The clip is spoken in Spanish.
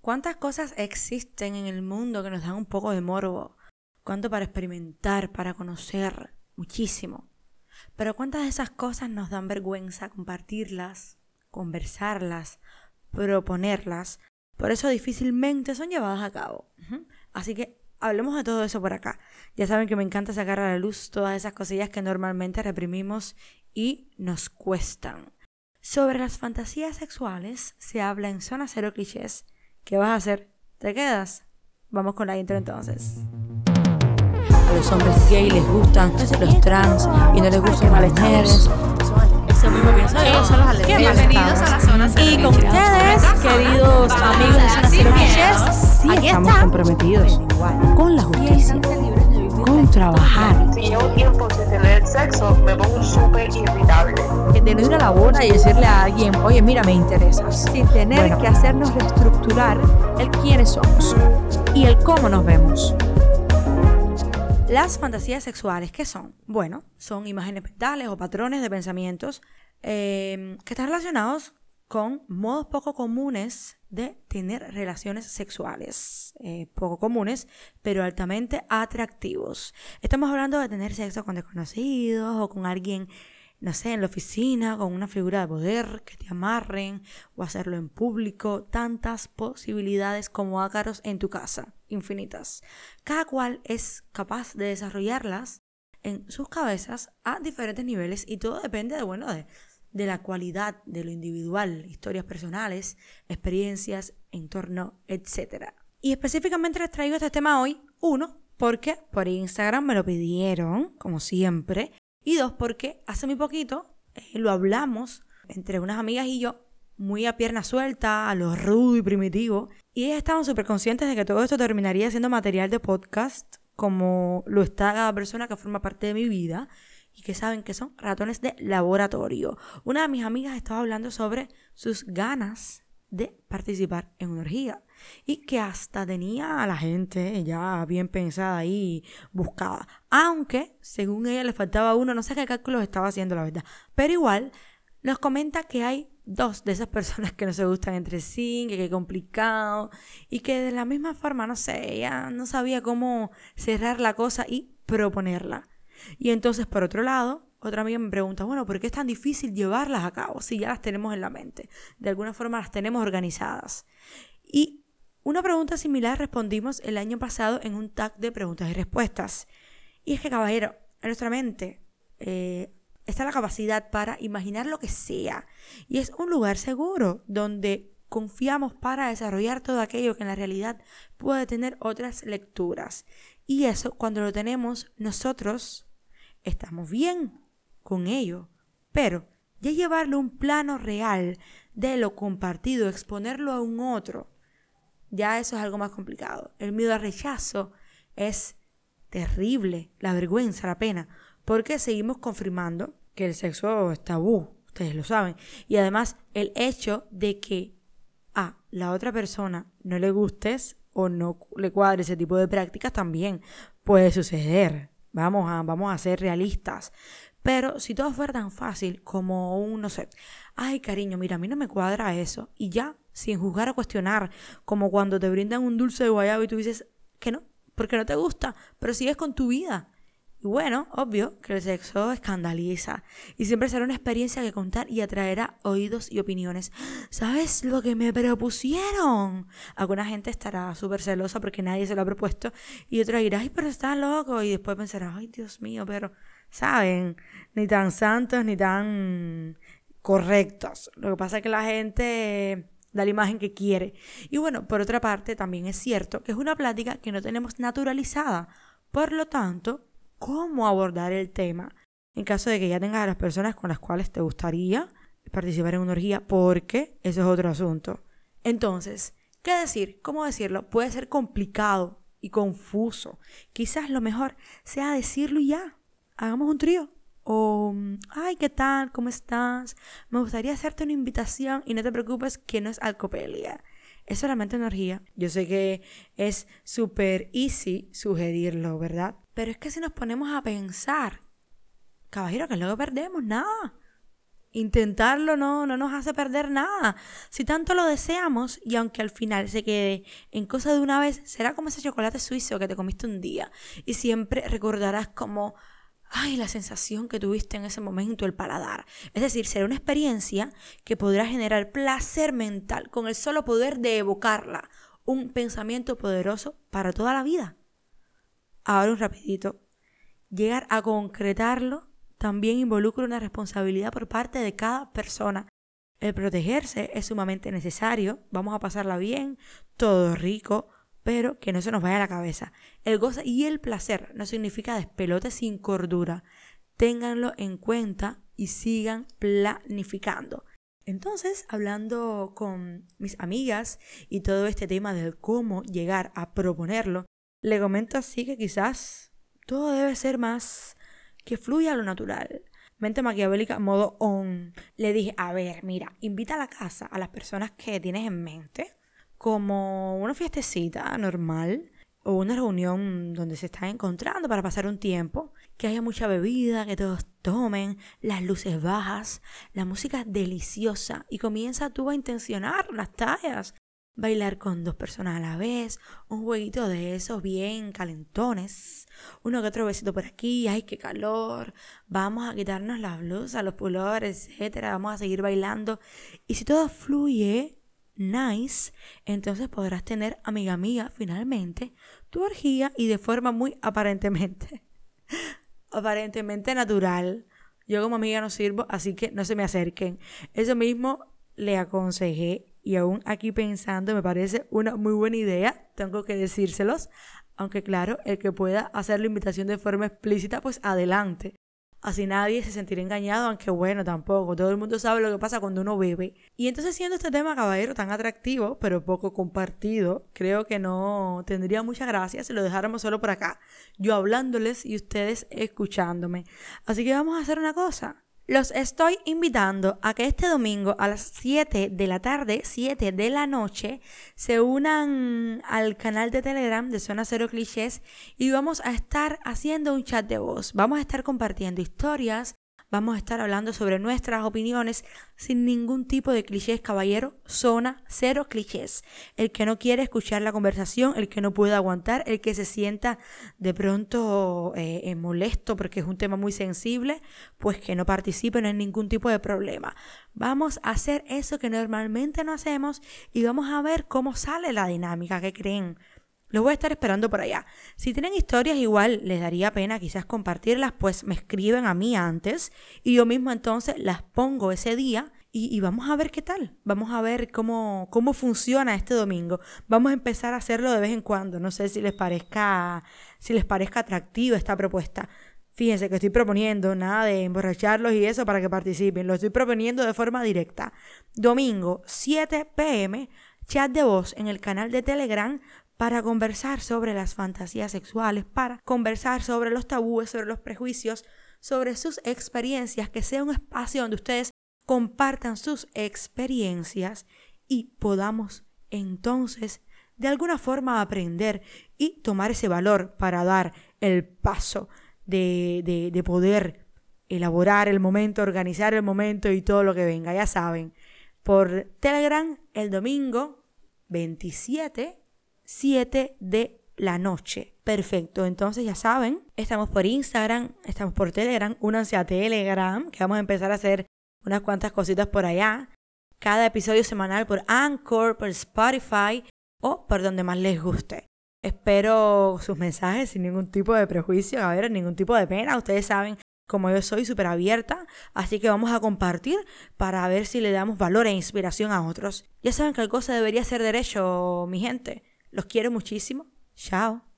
¿Cuántas cosas existen en el mundo que nos dan un poco de morbo? ¿Cuánto para experimentar, para conocer? Muchísimo. Pero ¿cuántas de esas cosas nos dan vergüenza compartirlas, conversarlas, proponerlas? Por eso difícilmente son llevadas a cabo. Así que hablemos de todo eso por acá. Ya saben que me encanta sacar a la luz todas esas cosillas que normalmente reprimimos y nos cuestan. Sobre las fantasías sexuales se habla en Zona Cero Clichés ¿Qué vas a hacer? ¿Te quedas? Vamos con la intro entonces. A los hombres gay les gustan los trans y no les gustan las mujeres. Eso mismo pienso yo. Son los Bienvenidos a la zona Y con ustedes, queridos amigos de Zona Cero sí estamos comprometidos con la justicia con trabajar. Sexo, me pongo súper irritable. De no ir a la boda y decirle a alguien, oye, mira, me interesas. Sin tener que hacernos reestructurar el quiénes somos y el cómo nos vemos. Las fantasías sexuales, ¿qué son? Bueno, son imágenes mentales o patrones de pensamientos eh, que están relacionados con modos poco comunes de tener relaciones sexuales. Eh, poco comunes, pero altamente atractivos. Estamos hablando de tener sexo con desconocidos o con alguien, no sé, en la oficina, con una figura de poder, que te amarren o hacerlo en público. Tantas posibilidades como ácaros en tu casa, infinitas. Cada cual es capaz de desarrollarlas en sus cabezas a diferentes niveles y todo depende de, bueno, de de la cualidad de lo individual, historias personales, experiencias, entorno, etc. Y específicamente les traigo este tema hoy, uno, porque por Instagram me lo pidieron, como siempre, y dos, porque hace muy poquito eh, lo hablamos entre unas amigas y yo, muy a pierna suelta, a lo rudo y primitivo, y ellas estaban súper conscientes de que todo esto terminaría siendo material de podcast, como lo está cada persona que forma parte de mi vida, y que saben que son ratones de laboratorio. Una de mis amigas estaba hablando sobre sus ganas de participar en una orgía y que hasta tenía a la gente ya bien pensada y buscada. Aunque, según ella, le faltaba uno, no sé qué cálculos estaba haciendo, la verdad. Pero igual, nos comenta que hay dos de esas personas que no se gustan entre sí, que qué complicado, y que de la misma forma, no sé, ella no sabía cómo cerrar la cosa y proponerla. Y entonces, por otro lado, otra amiga me pregunta, bueno, ¿por qué es tan difícil llevarlas a cabo si ya las tenemos en la mente? De alguna forma las tenemos organizadas. Y una pregunta similar respondimos el año pasado en un tag de preguntas y respuestas. Y es que, caballero, en nuestra mente eh, está la capacidad para imaginar lo que sea. Y es un lugar seguro donde confiamos para desarrollar todo aquello que en la realidad puede tener otras lecturas. Y eso, cuando lo tenemos nosotros, estamos bien con ello, pero ya llevarlo a un plano real de lo compartido, exponerlo a un otro, ya eso es algo más complicado. El miedo al rechazo es terrible, la vergüenza, la pena, porque seguimos confirmando que el sexo es tabú, ustedes lo saben, y además el hecho de que a la otra persona no le gustes o no le cuadre ese tipo de prácticas también puede suceder. Vamos a, vamos a ser realistas. Pero si todo fuera tan fácil como un, no sé, ay cariño, mira, a mí no me cuadra eso. Y ya, sin juzgar o cuestionar, como cuando te brindan un dulce de guayaba y tú dices que no, porque no te gusta, pero sigues con tu vida. Y bueno, obvio que el sexo escandaliza y siempre será una experiencia que contar y atraerá oídos y opiniones. ¿Sabes lo que me propusieron? Alguna gente estará súper celosa porque nadie se lo ha propuesto y otra dirá, ay, pero está loco. Y después pensará, ay, Dios mío, pero, ¿saben? Ni tan santos ni tan correctos. Lo que pasa es que la gente da la imagen que quiere. Y bueno, por otra parte, también es cierto que es una plática que no tenemos naturalizada. Por lo tanto, cómo abordar el tema en caso de que ya tengas a las personas con las cuales te gustaría participar en una orgía, porque eso es otro asunto. Entonces, ¿qué decir? ¿Cómo decirlo? Puede ser complicado y confuso. Quizás lo mejor sea decirlo ya. Hagamos un trío. O, ay, ¿qué tal? ¿Cómo estás? Me gustaría hacerte una invitación y no te preocupes que no es alcopelia. Es solamente energía. Yo sé que es súper easy sugerirlo, ¿verdad? Pero es que si nos ponemos a pensar, caballero, que luego perdemos nada. Intentarlo no, no nos hace perder nada. Si tanto lo deseamos y aunque al final se quede en cosa de una vez, será como ese chocolate suizo que te comiste un día y siempre recordarás como, ay, la sensación que tuviste en ese momento, el paladar. Es decir, será una experiencia que podrá generar placer mental con el solo poder de evocarla, un pensamiento poderoso para toda la vida. Ahora un rapidito. Llegar a concretarlo también involucra una responsabilidad por parte de cada persona. El protegerse es sumamente necesario, vamos a pasarla bien, todo rico, pero que no se nos vaya a la cabeza. El goce y el placer no significa despelote sin cordura. Ténganlo en cuenta y sigan planificando. Entonces, hablando con mis amigas y todo este tema del cómo llegar a proponerlo, le comento así que quizás todo debe ser más que fluya lo natural. Mente maquiavélica, modo on. Le dije, a ver, mira, invita a la casa a las personas que tienes en mente como una fiestecita normal o una reunión donde se están encontrando para pasar un tiempo, que haya mucha bebida, que todos tomen, las luces bajas, la música deliciosa y comienza tú a intencionar las tallas, bailar con dos personas a la vez, un jueguito de esos bien calentones, uno que otro besito por aquí, ay, qué calor, vamos a quitarnos las blusas, los pulores, etcétera, vamos a seguir bailando. Y si todo fluye nice, entonces podrás tener, amiga mía, finalmente, tu orgía y de forma muy aparentemente, aparentemente natural. Yo como amiga no sirvo, así que no se me acerquen. Eso mismo le aconsejé y aún aquí pensando me parece una muy buena idea, tengo que decírselos, aunque claro, el que pueda hacer la invitación de forma explícita, pues adelante. Así nadie se sentirá engañado, aunque bueno, tampoco. Todo el mundo sabe lo que pasa cuando uno bebe. Y entonces siendo este tema, caballero, tan atractivo, pero poco compartido, creo que no tendría mucha gracia si lo dejáramos solo por acá. Yo hablándoles y ustedes escuchándome. Así que vamos a hacer una cosa. Los estoy invitando a que este domingo a las 7 de la tarde, 7 de la noche, se unan al canal de Telegram de Zona Cero Clichés y vamos a estar haciendo un chat de voz. Vamos a estar compartiendo historias, Vamos a estar hablando sobre nuestras opiniones sin ningún tipo de clichés, caballero. Zona cero clichés. El que no quiere escuchar la conversación, el que no puede aguantar, el que se sienta de pronto eh, eh, molesto porque es un tema muy sensible, pues que no participe, no hay ningún tipo de problema. Vamos a hacer eso que normalmente no hacemos y vamos a ver cómo sale la dinámica que creen. Los voy a estar esperando por allá. Si tienen historias igual, les daría pena quizás compartirlas, pues me escriben a mí antes y yo mismo entonces las pongo ese día y, vamos a ver qué tal. Vamos a ver cómo, cómo funciona este domingo. Vamos a empezar a hacerlo de vez en cuando. No sé si les parezca, si les parezca atractiva esta propuesta. Fíjense que estoy proponiendo nada de emborracharlos y eso para que participen. Lo estoy proponiendo de forma directa. Domingo, 7 pm, chat de voz en el canal de Telegram para conversar sobre las fantasías sexuales, para conversar sobre los tabúes, sobre los prejuicios, sobre sus experiencias, que sea un espacio donde ustedes compartan sus experiencias y podamos entonces de alguna forma aprender y tomar ese valor para dar el paso de, de, de poder elaborar el momento, organizar el momento y todo lo que venga, ya saben. Por Telegram el domingo 27 7 de la noche. Perfecto, entonces ya saben, estamos por Instagram, estamos por Telegram, únanse a Telegram, que vamos a empezar a hacer unas cuantas cositas por allá. Cada episodio semanal por Anchor, por Spotify o por donde más les guste. Espero sus mensajes sin ningún tipo de prejuicio, a ver, ningún tipo de pena. Ustedes saben como yo soy súper abierta, así que vamos a compartir para ver si le damos valor e inspiración a otros. Ya saben que el cosa debería ser derecho, mi gente. Los quiero muchísimo. Chao.